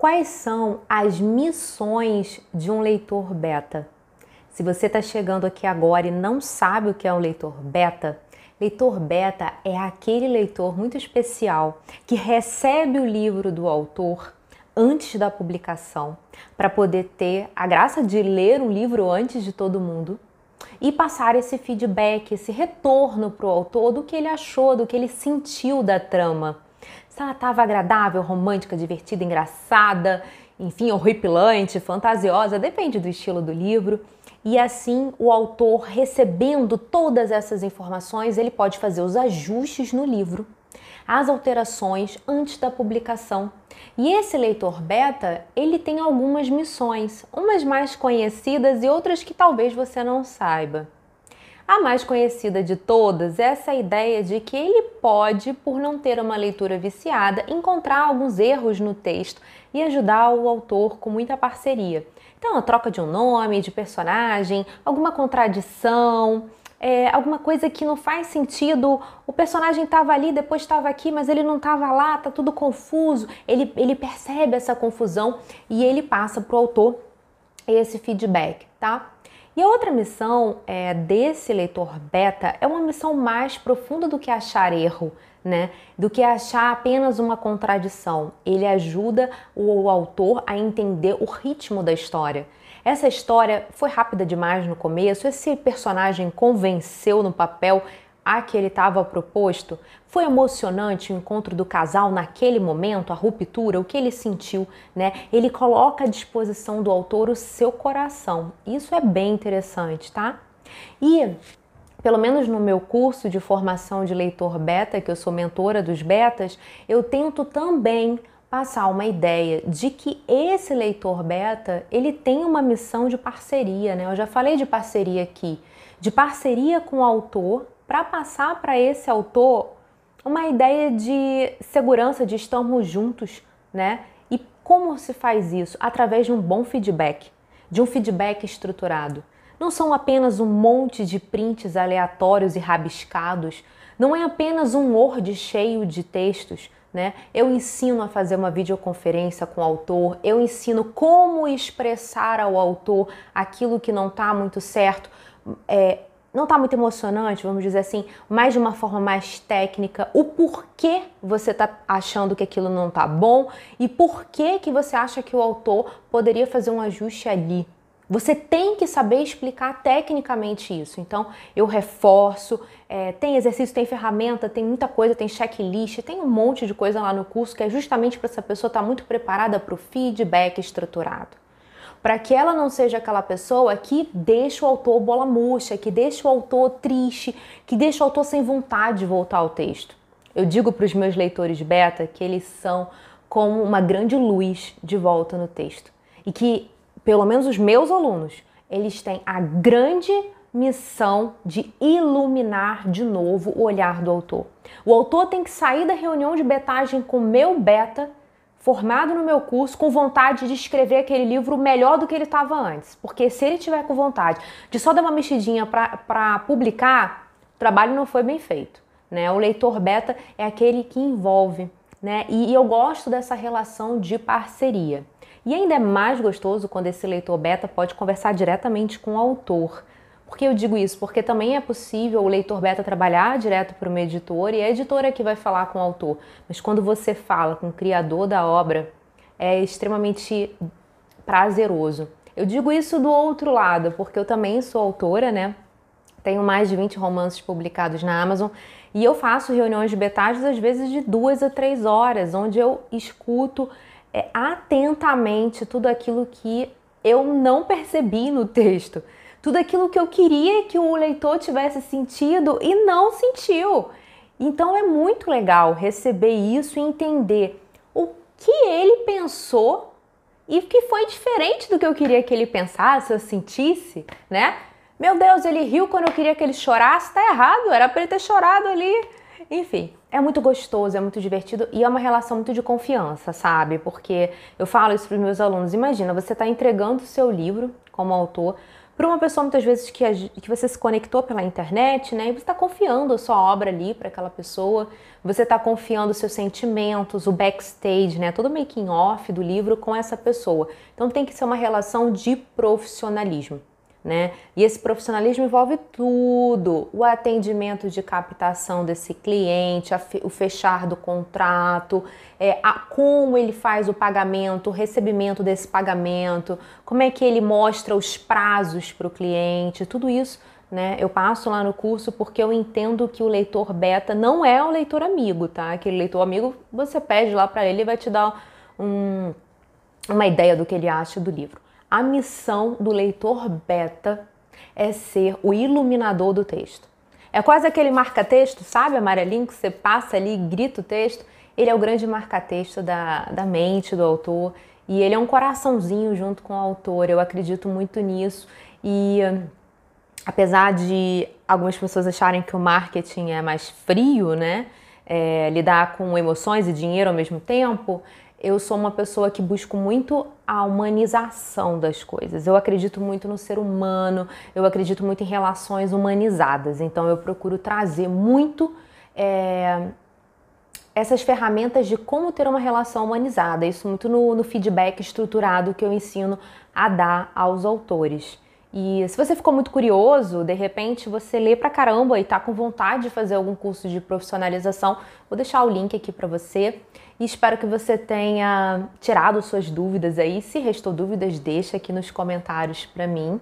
Quais são as missões de um leitor beta? Se você está chegando aqui agora e não sabe o que é um leitor beta, leitor beta é aquele leitor muito especial que recebe o livro do autor antes da publicação, para poder ter a graça de ler o livro antes de todo mundo e passar esse feedback, esse retorno para o autor do que ele achou, do que ele sentiu da trama. Estava agradável, romântica, divertida, engraçada, enfim, horripilante, fantasiosa, depende do estilo do livro. E assim, o autor recebendo todas essas informações, ele pode fazer os ajustes no livro as alterações antes da publicação. E esse leitor beta, ele tem algumas missões, umas mais conhecidas e outras que talvez você não saiba. A mais conhecida de todas é essa ideia de que ele pode, por não ter uma leitura viciada, encontrar alguns erros no texto e ajudar o autor com muita parceria. Então, a troca de um nome, de personagem, alguma contradição, é, alguma coisa que não faz sentido, o personagem estava ali, depois estava aqui, mas ele não estava lá, tá tudo confuso. Ele, ele percebe essa confusão e ele passa para o autor esse feedback, tá? E a outra missão é, desse leitor beta é uma missão mais profunda do que achar erro, né? Do que achar apenas uma contradição. Ele ajuda o, o autor a entender o ritmo da história. Essa história foi rápida demais no começo, esse personagem convenceu no papel a que ele estava proposto. Foi emocionante o encontro do casal naquele momento, a ruptura, o que ele sentiu, né? Ele coloca à disposição do autor o seu coração. Isso é bem interessante, tá? E pelo menos no meu curso de formação de leitor beta, que eu sou mentora dos betas, eu tento também passar uma ideia de que esse leitor beta, ele tem uma missão de parceria, né? Eu já falei de parceria aqui, de parceria com o autor para passar para esse autor uma ideia de segurança, de estarmos juntos, né? E como se faz isso? Através de um bom feedback, de um feedback estruturado. Não são apenas um monte de prints aleatórios e rabiscados, não é apenas um Word cheio de textos, né? Eu ensino a fazer uma videoconferência com o autor, eu ensino como expressar ao autor aquilo que não está muito certo, é, não está muito emocionante, vamos dizer assim, mas de uma forma mais técnica, o porquê você está achando que aquilo não está bom e por que que você acha que o autor poderia fazer um ajuste ali, você tem que saber explicar tecnicamente isso. Então, eu reforço, é, tem exercício, tem ferramenta, tem muita coisa, tem checklist, tem um monte de coisa lá no curso que é justamente para essa pessoa estar tá muito preparada para o feedback estruturado. Para que ela não seja aquela pessoa que deixa o autor bola murcha, que deixa o autor triste, que deixa o autor sem vontade de voltar ao texto. Eu digo para os meus leitores beta que eles são como uma grande luz de volta no texto. E que pelo menos os meus alunos, eles têm a grande missão de iluminar de novo o olhar do autor. O autor tem que sair da reunião de betagem com meu beta, formado no meu curso, com vontade de escrever aquele livro melhor do que ele estava antes. Porque se ele tiver com vontade de só dar uma mexidinha para publicar, o trabalho não foi bem feito. Né? O leitor beta é aquele que envolve. Né? E eu gosto dessa relação de parceria. E ainda é mais gostoso quando esse leitor beta pode conversar diretamente com o autor. Por que eu digo isso? Porque também é possível o leitor beta trabalhar direto para uma editora e a editora é que vai falar com o autor. Mas quando você fala com o criador da obra, é extremamente prazeroso. Eu digo isso do outro lado, porque eu também sou autora, né? Tenho mais de 20 romances publicados na Amazon e eu faço reuniões de betágios às vezes de duas a três horas, onde eu escuto é, atentamente tudo aquilo que eu não percebi no texto, tudo aquilo que eu queria que o leitor tivesse sentido e não sentiu. Então é muito legal receber isso e entender o que ele pensou e que foi diferente do que eu queria que ele pensasse, ou sentisse, né? Meu Deus, ele riu quando eu queria que ele chorasse, tá errado, era para ele ter chorado ali. Enfim, é muito gostoso, é muito divertido e é uma relação muito de confiança, sabe? Porque eu falo isso para os meus alunos. Imagina, você está entregando o seu livro como autor para uma pessoa muitas vezes que, que você se conectou pela internet, né? E você está confiando a sua obra ali para aquela pessoa, você está confiando seus sentimentos, o backstage, né? Todo o making off do livro com essa pessoa. Então tem que ser uma relação de profissionalismo né? E esse profissionalismo envolve tudo: o atendimento de captação desse cliente, o fechar do contrato, é, a, como ele faz o pagamento, o recebimento desse pagamento, como é que ele mostra os prazos para o cliente, tudo isso. Né? Eu passo lá no curso porque eu entendo que o leitor beta não é o leitor amigo, tá? Aquele leitor amigo, você pede lá para ele e vai te dar um, uma ideia do que ele acha do livro. A missão do leitor beta é ser o iluminador do texto. É quase aquele marca-texto, sabe, amarelinho, que você passa ali e grita o texto. Ele é o grande marca-texto da, da mente do autor e ele é um coraçãozinho junto com o autor. Eu acredito muito nisso e apesar de algumas pessoas acharem que o marketing é mais frio, né? É, lidar com emoções e dinheiro ao mesmo tempo, eu sou uma pessoa que busco muito a humanização das coisas. Eu acredito muito no ser humano, eu acredito muito em relações humanizadas. Então eu procuro trazer muito é, essas ferramentas de como ter uma relação humanizada. Isso muito no, no feedback estruturado que eu ensino a dar aos autores. E se você ficou muito curioso, de repente você lê pra caramba e tá com vontade de fazer algum curso de profissionalização, vou deixar o link aqui para você e espero que você tenha tirado suas dúvidas aí. Se restou dúvidas, deixa aqui nos comentários para mim.